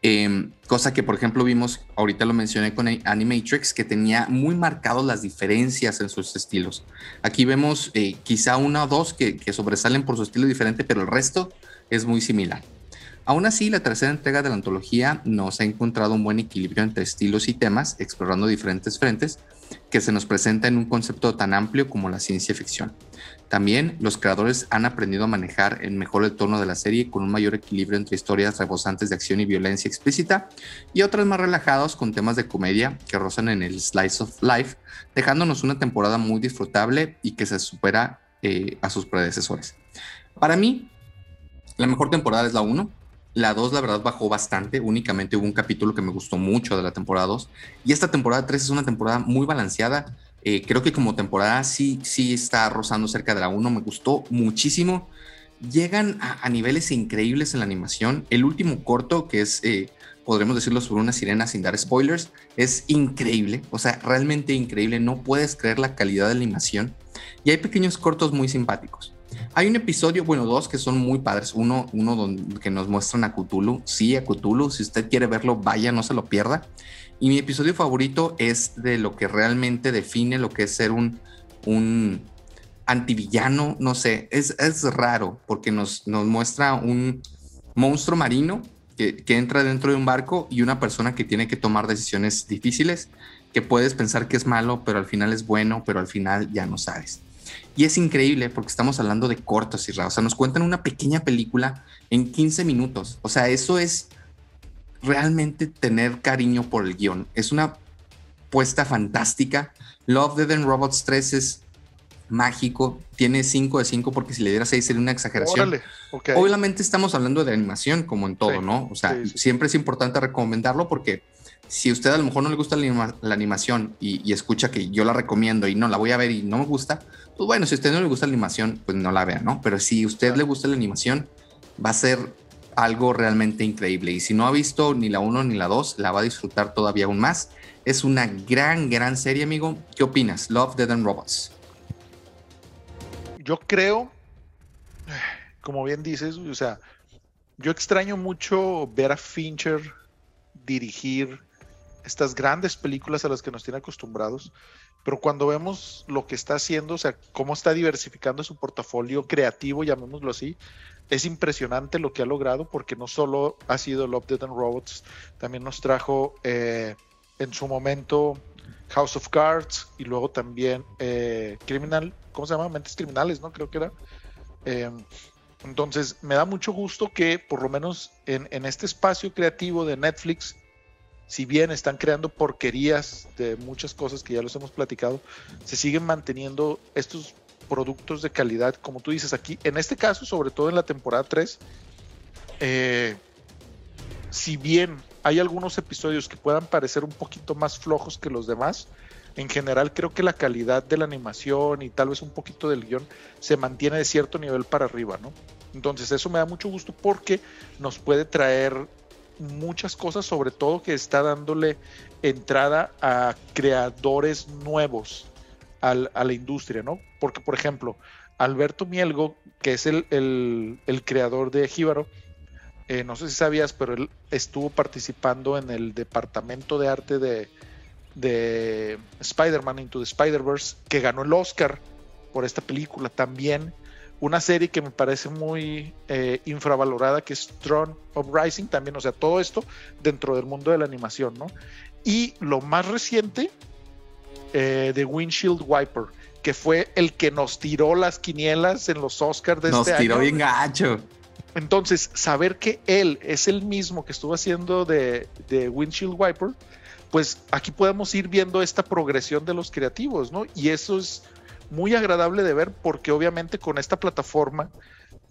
Em, cosa que, por ejemplo, vimos, ahorita lo mencioné con Animatrix, que tenía muy marcadas las diferencias en sus estilos. Aquí vemos eh, quizá una o dos que, que sobresalen por su estilo diferente, pero el resto es muy similar. Aún así, la tercera entrega de la antología nos ha encontrado un buen equilibrio entre estilos y temas, explorando diferentes frentes que se nos presenta en un concepto tan amplio como la ciencia ficción. También los creadores han aprendido a manejar en mejor el tono de la serie con un mayor equilibrio entre historias rebosantes de acción y violencia explícita y otras más relajadas con temas de comedia que rozan en el slice of life, dejándonos una temporada muy disfrutable y que se supera eh, a sus predecesores. Para mí, la mejor temporada es la 1. La 2, la verdad, bajó bastante. Únicamente hubo un capítulo que me gustó mucho de la temporada 2. Y esta temporada 3 es una temporada muy balanceada. Eh, creo que como temporada sí, sí está rozando cerca de la 1. Me gustó muchísimo. Llegan a, niveles increíbles en la animación. El último corto, que es, eh, podremos decirlo, sobre una sirena sin dar spoilers, es increíble. O sea, realmente increíble. No puedes creer la calidad de la animación. Y hay pequeños cortos muy simpáticos. Hay un episodio, bueno, dos que son muy padres. Uno, uno donde, que nos muestran a Cthulhu. Sí, a Cthulhu. Si usted quiere verlo, vaya, no se lo pierda. Y mi episodio favorito es de lo que realmente define lo que es ser un, un antivillano. No sé, es, es raro porque nos, nos muestra un monstruo marino que, que entra dentro de un barco y una persona que tiene que tomar decisiones difíciles que puedes pensar que es malo, pero al final es bueno, pero al final ya no sabes. Y es increíble porque estamos hablando de cortos, y O sea, nos cuentan una pequeña película en 15 minutos. O sea, eso es realmente tener cariño por el guion. Es una puesta fantástica. Love, Dead and Robots 3 es mágico. Tiene 5 de 5 porque si le diera 6 sería una exageración. Obviamente estamos hablando de animación como en todo, ¿no? O sea, siempre es importante recomendarlo porque si usted a lo mejor no le gusta la, animación y, escucha que yo la recomiendo y no la voy a ver y no me gusta, pues bueno, si a usted no le gusta la animación, pues no la vea, ¿no? Pero si a usted le gusta la animación, va a ser algo realmente increíble. Y si no ha visto ni la 1 ni la 2, la va a disfrutar todavía aún más. Es una gran, gran serie, amigo. ¿Qué opinas? Love, Dead and Robots. Yo creo, como bien dices, o sea, yo extraño mucho ver a Fincher dirigir estas grandes películas a las que nos tiene acostumbrados, pero cuando vemos lo que está haciendo, o sea, cómo está diversificando su portafolio creativo, llamémoslo así, es impresionante lo que ha logrado, porque no solo ha sido Love, Dead and Robots, también nos trajo eh, en su momento House of Cards y luego también eh, Criminal, ¿cómo se llama? Mentes Criminales, ¿no? Creo que era. Em, entonces, me da mucho gusto que por lo menos en, en este espacio creativo de Netflix si bien están creando porquerías de muchas cosas que ya los hemos platicado, se siguen manteniendo estos productos de calidad, como tú dices aquí, en este caso, sobre todo en la temporada 3, eh, si bien hay algunos episodios que puedan parecer un poquito más flojos que los demás, en general creo que la calidad de la animación y tal vez un poquito del guion se mantiene de cierto nivel para arriba, ¿no? Entonces eso me da mucho gusto porque nos puede traer muchas cosas, sobre todo que está dándole entrada a creadores nuevos a la industria, ¿no? Porque, por ejemplo, Alberto Mielgo, que es el, el, creador de Jíbaro, eh, no sé si sabías, pero él estuvo participando en el departamento de arte de, de Spider-Man Into the Spider-Verse, que ganó el Oscar por esta película también una serie que me parece muy eh, infravalorada, que es Throne of Rising, también, o sea, todo esto dentro del mundo de la animación, ¿no? Y lo más reciente, eh, de Windshield Wiper, que fue el que nos tiró las quinielas en los Oscars de este año. Nos tiró bien gacho. Entonces, saber que él es el mismo que estuvo haciendo de, de Windshield Wiper, pues aquí podemos ir viendo esta progresión de los creativos, ¿no? Y eso es muy agradable de ver porque obviamente con esta plataforma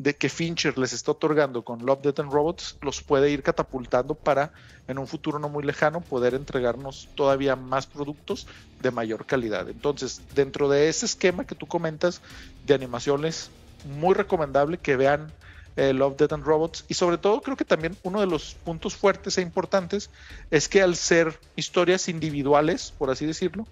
de que Fincher les está otorgando con Love, Death and Robots, los puede ir catapultando para en un futuro no muy lejano poder entregarnos todavía más productos de mayor calidad. Entonces, dentro de ese esquema que tú comentas de animaciones, muy recomendable que vean eh, Love, Death and Robots y sobre todo creo que también uno de los puntos fuertes e importantes es que al ser historias individuales, por así decirlo,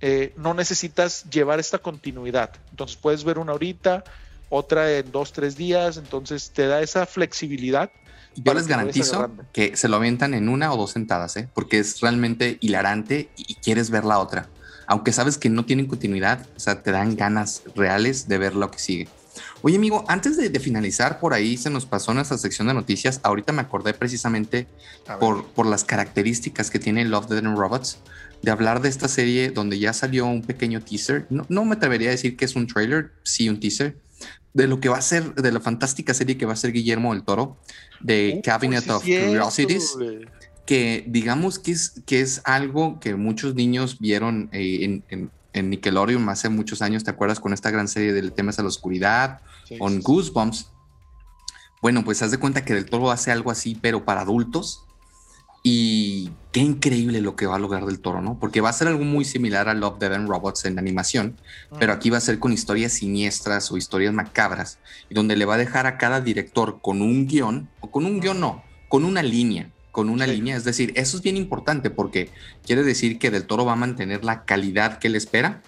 eh, no necesitas llevar esta continuidad. Entonces puedes ver una horita, otra en dos, tres días, entonces te da esa flexibilidad. Yo les garantizo que se lo avientan en una o dos sentadas, ¿eh? porque es realmente hilarante y quieres ver la otra. Aunque sabes que no tienen continuidad, o sea, te dan ganas reales de ver lo que sigue. Oye, amigo, antes de, finalizar, por ahí se nos pasó nuestra sección de noticias. Ahorita me acordé precisamente por, por, las características que tiene Love, Dead and Robots de hablar de esta serie donde ya salió un pequeño teaser. No, me atrevería a decir que es un trailer, sí un teaser, de lo que va a ser, de la fantástica serie que va a ser Guillermo del Toro, de Cabinet of Curiosities, que digamos que es, que es algo que muchos niños vieron eh, en, en, Nickelodeon hace muchos años, ¿te acuerdas? Con esta gran serie de temas a la oscuridad, con Goosebumps. Bueno, pues haz de cuenta que Del Toro hace algo así, pero para adultos y qué increíble lo que va a lograr del toro, ¿no? Porque va a ser algo muy similar a Love, Dead and Robots en animación, pero aquí va a ser con historias siniestras o historias macabras, y donde le va a dejar a cada director con un guion, o con un guion no, con una línea, con una línea. Es decir, eso es bien importante porque quiere decir que del toro va a mantener la calidad que él espera,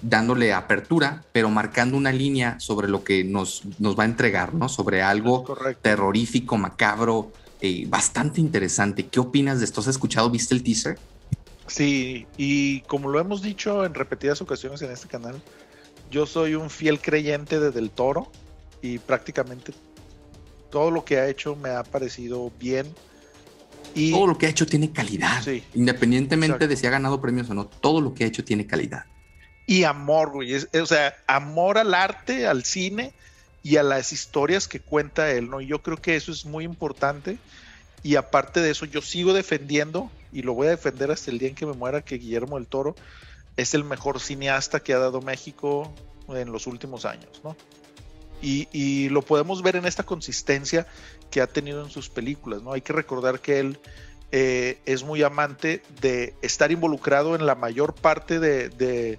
dándole apertura, pero marcando una línea sobre lo que nos, nos va a entregar, ¿no? Sobre algo terrorífico, macabro, eh, bastante interesante. ¿Qué opinas de esto? ¿Has escuchado? ¿Viste el teaser? Sí, y como lo hemos dicho en repetidas ocasiones en este canal, yo soy un fiel creyente de Del Toro y prácticamente todo lo que ha hecho me ha parecido bien. Y... Todo lo que ha hecho tiene calidad. Independientemente de si ha ganado premios o no, todo lo que ha hecho tiene calidad. Y amor, güey. o sea, amor al arte, al cine y a las historias que cuenta él, ¿no? Y yo creo que eso es muy importante. Y aparte de eso, yo sigo defendiendo, y lo voy a defender hasta el día en que me muera, que Guillermo del Toro es el mejor cineasta que ha dado México en los últimos años, ¿no? Y, lo podemos ver en esta consistencia que ha tenido en sus películas, ¿no? Hay que recordar que él eh, es muy amante de estar involucrado en la mayor parte de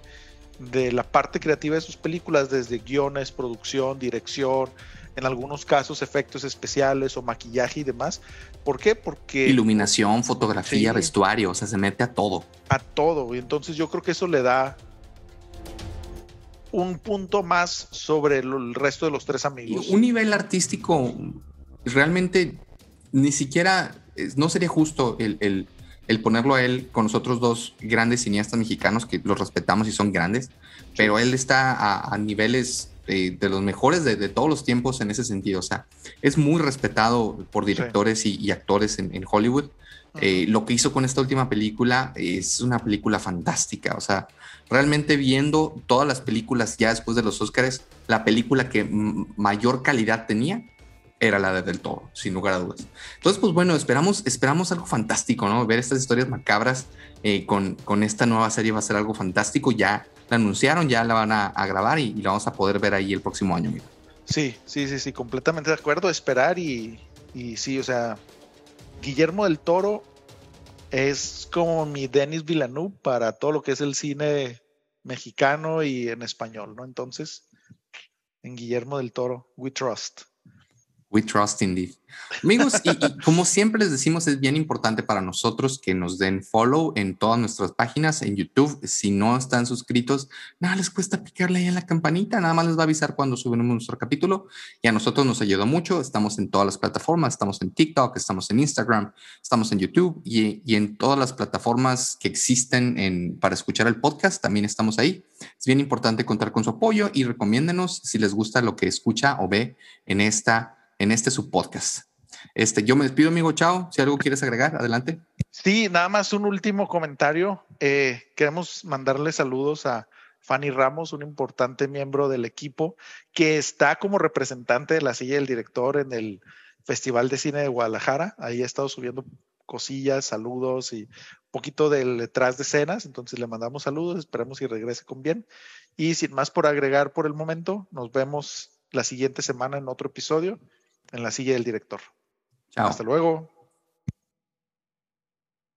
la parte creativa de sus películas, desde guiones, producción, dirección, en algunos casos efectos especiales o maquillaje y demás. ¿Por qué? Porque... Iluminación, fotografía, vestuario, o sea, se mete a todo. A todo. Y entonces yo creo que eso le da un punto más sobre el resto de los tres amigos. Un nivel artístico realmente ni siquiera, no sería justo el, el el ponerlo a él con nosotros dos grandes cineastas mexicanos que los respetamos y son grandes, pero él está a, niveles de, los mejores de, todos los tiempos en ese sentido. O sea, es muy respetado por directores y, actores en, Hollywood. Eh, lo que hizo con esta última película es una película fantástica. O sea, realmente viendo todas las películas ya después de los Oscars, la película que mayor calidad tenía era la de Del Toro, sin lugar a dudas. Entonces, pues bueno, esperamos, esperamos algo fantástico, ¿no? Ver estas historias macabras eh, con, con esta nueva serie va a ser algo fantástico. Ya la anunciaron, ya la van a, grabar y, la vamos a poder ver ahí el próximo año, amigo. Sí, sí, sí, sí, completamente de acuerdo. Esperar y, y sí, o sea, Guillermo del Toro es como mi Denis Villeneuve para todo lo que es el cine mexicano y en español, ¿no? Entonces, en Guillermo del Toro, we trust. We trust indeed. Amigos, y, como siempre les decimos, es bien importante para nosotros que nos den follow en todas nuestras páginas, en YouTube. Si no están suscritos, nada les cuesta picarle ahí en la campanita, nada más les va a avisar cuando subimos nuestro capítulo. Y a nosotros nos ayuda mucho. Estamos en todas las plataformas, estamos en TikTok, estamos en Instagram, estamos en YouTube y, y en todas las plataformas que existen en, para escuchar el podcast, también estamos ahí. Es bien importante contar con su apoyo y recomiéndenos si les gusta lo que escucha o ve en esta en este su podcast. Este, yo me despido, amigo. Chao. Si algo quieres agregar, adelante. Sí, nada más un último comentario. Eh, queremos mandarle saludos a Fanny Ramos, un importante miembro del equipo que está como representante de la silla del director en el Festival de Cine de Guadalajara. Ahí ha estado subiendo cosillas, saludos y un poquito del detrás de escenas. Entonces le mandamos saludos, esperamos que regrese con bien. Y sin más por agregar por el momento, nos vemos la siguiente semana en otro episodio en la silla del director. Chao. Hasta luego.